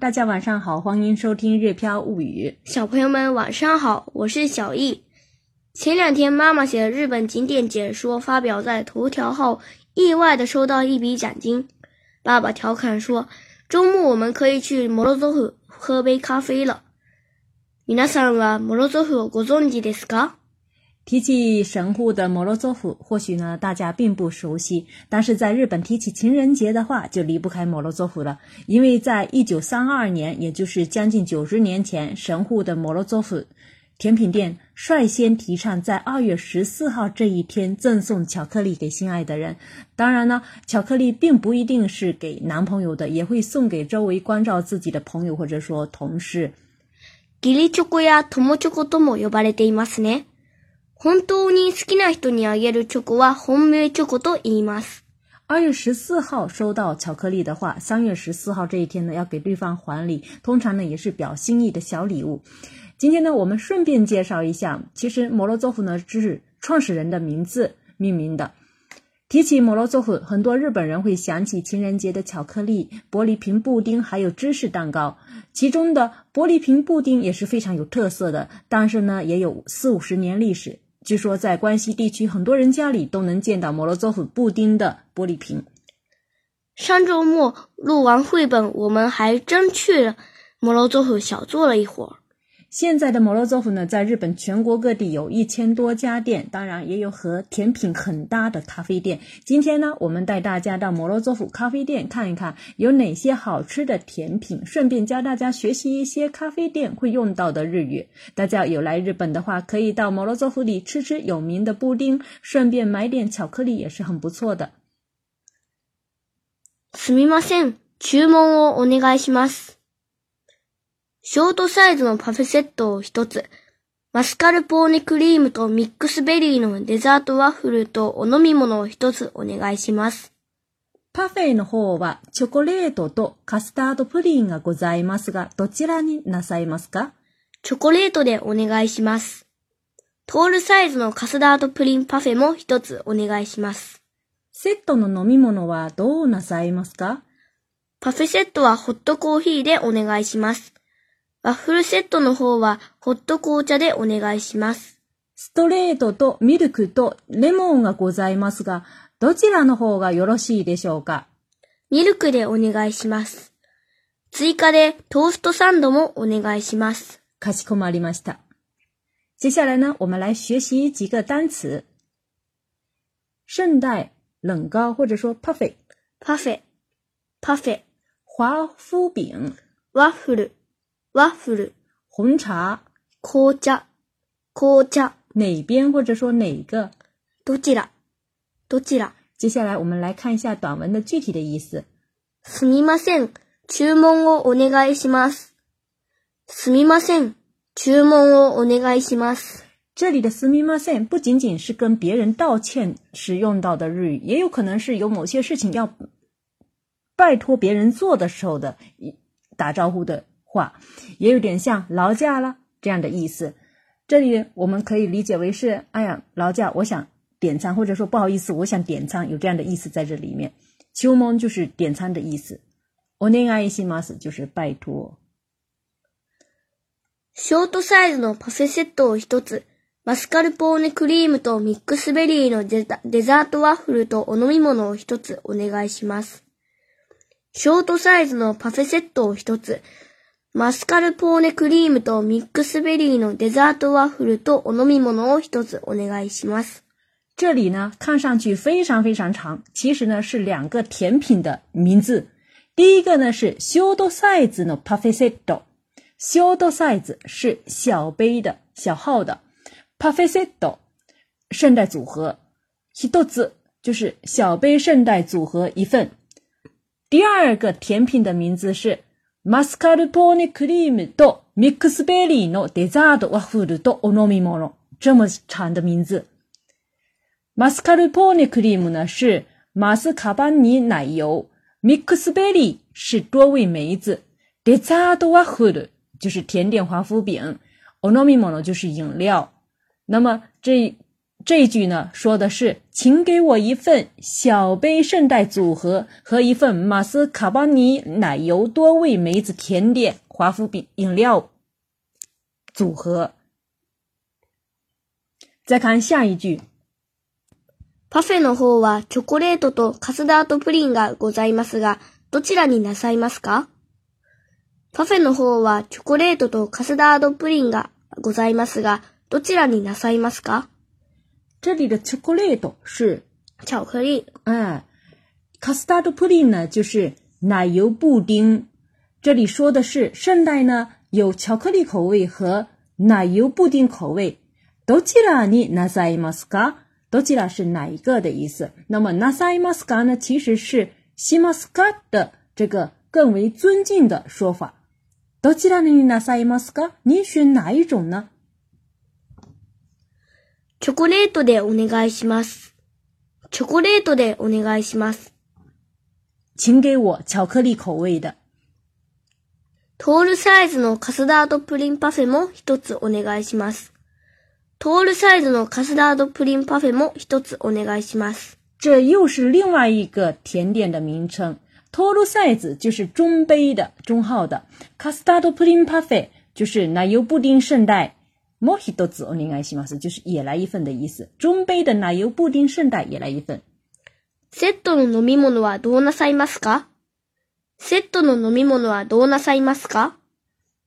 大家晚上好，欢迎收听《热飘物语》。小朋友们晚上好，我是小易。前两天妈妈写日本景点解说发表在头条后，意外的收到一笔奖金。爸爸调侃说：“周末我们可以去摩洛哥喝杯咖啡了。”皆さんはモロゾフをご存知ですか？提起神户的摩洛佐夫，或许呢大家并不熟悉，但是在日本提起情人节的话，就离不开摩洛佐夫了。因为在一九三二年，也就是将近九十年前，神户的摩洛佐夫甜品店率先提倡在二月十四号这一天赠送巧克力给心爱的人。当然呢，巧克力并不一定是给男朋友的，也会送给周围关照自己的朋友或者说同事。ギリチョコやチョコとも呼ばれていますね。本当に好きな人にあげるチョコは本命チョコと言います。二月十四号收到巧克力的话，三月十四号这一天呢要给对方还礼，通常呢也是表心意的小礼物。今天呢我们顺便介绍一下，其实摩洛佐夫呢就是创始人的名字命名的。提起摩洛佐夫，很多日本人会想起情人节的巧克力、玻璃瓶布丁，还有芝士蛋糕。其中的玻璃瓶布丁也是非常有特色的，但是呢也有四五十年历史。据说在关西地区，很多人家里都能见到摩洛佐夫布丁的玻璃瓶。上周末录完绘本，我们还真去了摩洛佐夫小坐了一会儿。现在的摩洛佐夫呢，在日本全国各地有一千多家店，当然也有和甜品很搭的咖啡店。今天呢，我们带大家到摩洛佐夫咖啡店看一看有哪些好吃的甜品，顺便教大家学习一些咖啡店会用到的日语。大家有来日本的话，可以到摩洛佐夫里吃吃有名的布丁，顺便买点巧克力也是很不错的。すみません、注文をお願いします。ショートサイズのパフェセットを一つ、マスカルポーネクリームとミックスベリーのデザートワッフルとお飲み物を一つお願いします。パフェの方はチョコレートとカスタードプリンがございますが、どちらになさいますかチョコレートでお願いします。トールサイズのカスタードプリンパフェも一つお願いします。セットの飲み物はどうなさいますかパフェセットはホットコーヒーでお願いします。ワッフルセットの方はホット紅茶でお願いします。ストレートとミルクとレモンがございますが、どちらの方がよろしいでしょうかミルクでお願いします。追加でトーストサンドもお願いします。かしこまりました。接下来呢，我们来学习几个单词。圣代冷糕或者说パフェ。パフェ。パフェ。y p u f waffle 红茶，紅茶紅茶哪边或者说哪个どちらどちら接下来我们来看一下短文的具体的意思。すみません、注文をお願いします。すみません、注文をお願いします。这里的すみません不仅仅是跟别人道歉时用到的日语，也有可能是有某些事情要拜托别人做的时候的打招呼的。话也有点像“劳驾了”这样的意思，这里我们可以理解为是“哎呀，劳驾，我想点餐”或者说“不好意思，我想点餐”，有这样的意思在这里面。就是点餐的意思。就是拜托。のパフェセットを一つ、マスカルポーネクリームとミックスベリーのデザートワッフルとお飲み物を一つお願いします。のパフェセットを一つ。马斯卡尔波内 cream 和 mix berry 的 dessert waffle 和お飲み物を一つお願いします。这里呢，看上去非常非常长，其实呢是两个甜品的名字。第一个呢是小豆サイズのパフェセット，小豆サイズ是小杯的小号的，パフェセット圣代组合，一つ就是小杯圣代组合一份。第二个甜品的名字是。马斯卡ルポーネクリームとミックスベリーの的ザートワッフルとお飲み物。这么长的名字。马斯卡鲁波尼 c r e a 呢是马斯卡布尼奶油 m i x b e 是多味梅子デザートワッフル就是甜点华夫饼 o n o m 就是饮料。那么这。这句呢说的是，请给我一份小杯圣代组合和一份马斯卡巴尼奶油多味梅子甜点华夫饼饮料组合。再看下一句，パフェの方はチョコレートとカスタードプリンがございますがどちらになさいますか？パフェの方はチョコレートとカスタードプリンがございますがどちらになさいますか？这里的 chocolate 是巧克力，哎，castado pudding 呢就是奶油布丁。这里说的是圣代呢有巧克力口味和奶油布丁口味。多吉拉尼纳赛伊马斯卡，多吉拉是哪一个的意思？那么纳赛いますか呢其实是西马斯卡的这个更为尊敬的说法。多吉拉尼纳赛いますか？你选哪一种呢？チョコレートでお願いします。チョコレートでお願いします。请给我巧克力口味的。トールサイズのカスタードプリンパフェも一つお願いします。トールサイズのカスタードプリンパフェも一つお願いします。这又是另外一个甜点的名称。トールサイズ就是中杯的、中号的。カスタードプリンパフェ就是奶油布丁圣代。もう一つお願いします。就是也来一份的意思。中杯的奶油布丁圣代也来一份。セットの飲み物はどうなさいますかセットの飲み物はどうなさいますか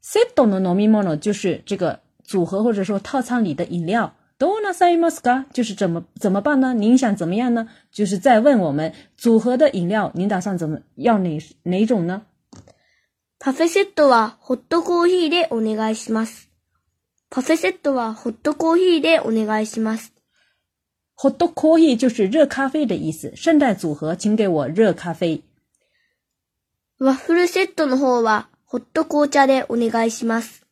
セットの飲み物就是这个组合或者说套餐里的饮料。どうなさいますか就是怎么怎么办呢？您想怎么样呢？就是再问我们组合的饮料，您打算怎么要哪哪种呢？パフェセットはホットコーヒーでお願いします。カフェセットはホットコーヒーでお願いします。ホットコーヒー就是热咖啡的意思。圣诞组合请给我热咖啡。ワッフルセットの方はホット紅茶でお願いします。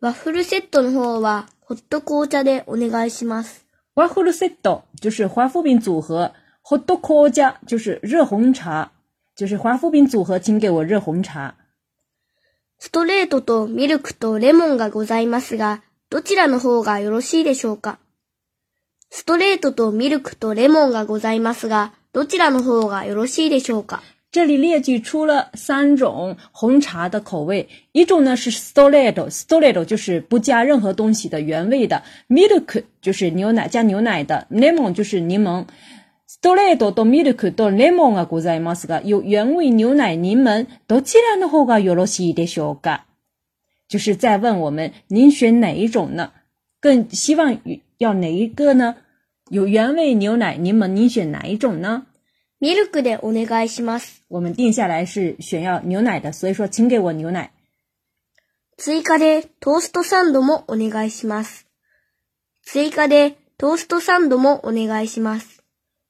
ワッフルセットの方はホット紅茶でお願いします。ワッフルセット就是花粉饼组合。ホット紅茶就是热红茶。就是花粉饼组合请给我热红茶。ストレートとミルクとレモンがございますが、どちらの方がよろしいでしょうかストレートとミルクとレモンがございますが、どちらの方がよろしいでしょうか这里列举出了三种红茶的口味，一种呢是 s t o l e o s t o l e o 就是不加任何东西的原味的，Milk 就是牛奶加牛奶的，Lemon 就是柠檬。s t o l e o と Milk Lemon ございますが、有原味牛奶、柠檬、どちらの方がよろしいでしょうか？就是在问我们，您选哪一种呢？更希望要哪一个呢？有原味牛奶、柠檬，您选哪一种呢？ミルクでお願いします。我们定下来是选要牛奶的，所以说请给我牛奶。追加でトーストサンドもお願いします。追加でトーストサンドもお願いします。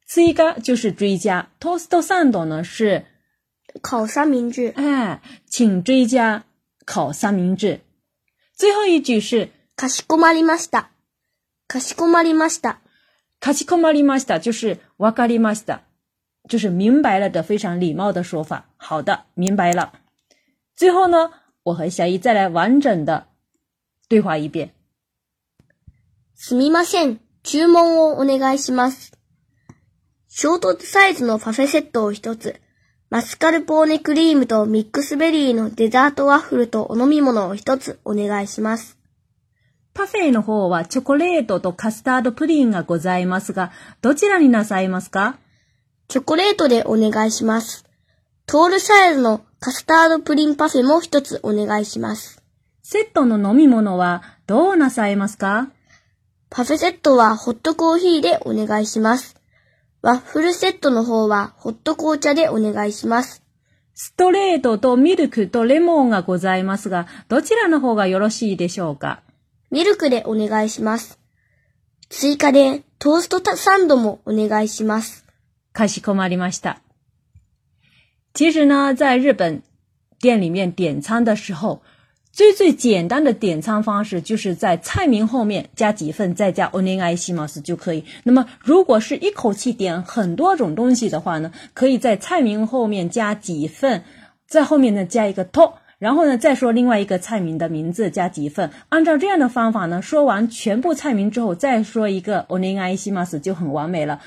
追加就是追加，トーストサンド呢是烤三明治。哎，请追加。烤三明治，最后一句是“かしこまりました”。かしこまりました。かしこまりました就是“わかりました”，就是明白了的非常礼貌的说法。好的，明白了。最后呢，我和小姨再来完整的对话一遍。すみません、注文をお願いします。ショートサイズのパフェセットを一つ。マスカルポーネクリームとミックスベリーのデザートワッフルとお飲み物を一つお願いします。パフェの方はチョコレートとカスタードプリンがございますが、どちらになさいますかチョコレートでお願いします。トールサイズのカスタードプリンパフェも一つお願いします。セットの飲み物はどうなさいますかパフェセットはホットコーヒーでお願いします。ワッフルセットの方はホット紅茶でお願いします。ストレートとミルクとレモンがございますが、どちらの方がよろしいでしょうかミルクでお願いします。追加でトーストサンドもお願いします。かしこまりました。其实呢，在日本店里面点餐的时候，最最简单的点餐方式就是在菜名后面加几份，再加 Onion i s i m o s 就可以。那么，如果是一口气点很多种东西的话呢，可以在菜名后面加几份，在后面呢加一个 top，然后呢再说另外一个菜名的名字加几份。按照这样的方法呢，说完全部菜名之后，再说一个 Onion i s i m o s 就很完美了。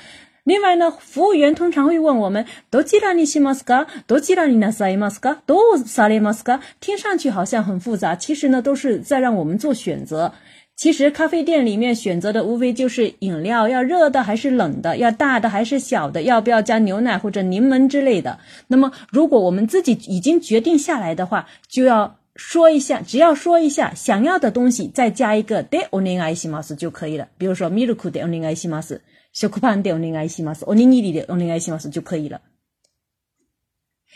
另外呢，服务员通常会问我们多吉拉尼西玛斯噶、多吉拉尼纳萨伊玛斯噶、多萨列玛斯噶。听上去好像很复杂，其实呢都是在让我们做选择。其实咖啡店里面选择的无非就是饮料要热的还是冷的，要大的还是小的，要不要加牛奶或者柠檬之类的。那么如果我们自己已经决定下来的话，就要说一下，只要说一下想要的东西，再加一个 de oningai 西玛斯就可以了。比如说 m i l k u de oningai 西玛斯。小酷盘点，我念爱心老师，我尼里的，我念爱心老师就可以了。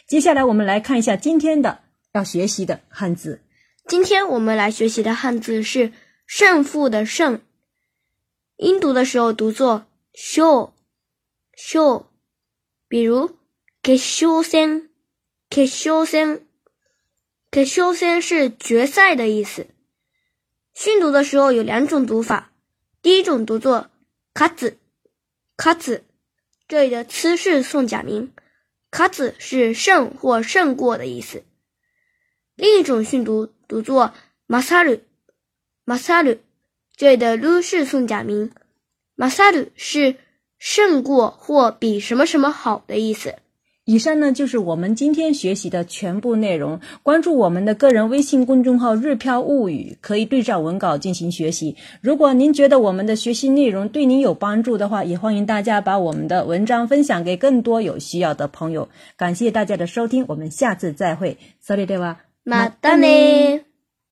接下来，我们来看一下今天的要学习的汉字。今天我们来学习的汉字是“胜负”的“胜”，音读的时候读作 “shou shou”，比如“决赛”“决赛”“决赛”是决赛的意思。训读的时候有两种读法，第一种读作“卡子”。卡子，这里的“子”是送假名，卡子是胜或胜过的意思。另一种训读读作马萨鲁，马萨鲁，这里的“鲁”是送假名，马萨鲁是胜过或比什么什么好的意思。以上呢就是我们今天学习的全部内容。关注我们的个人微信公众号“日飘物语”，可以对照文稿进行学习。如果您觉得我们的学习内容对您有帮助的话，也欢迎大家把我们的文章分享给更多有需要的朋友。感谢大家的收听，我们下次再会。s o r i d a w a m a n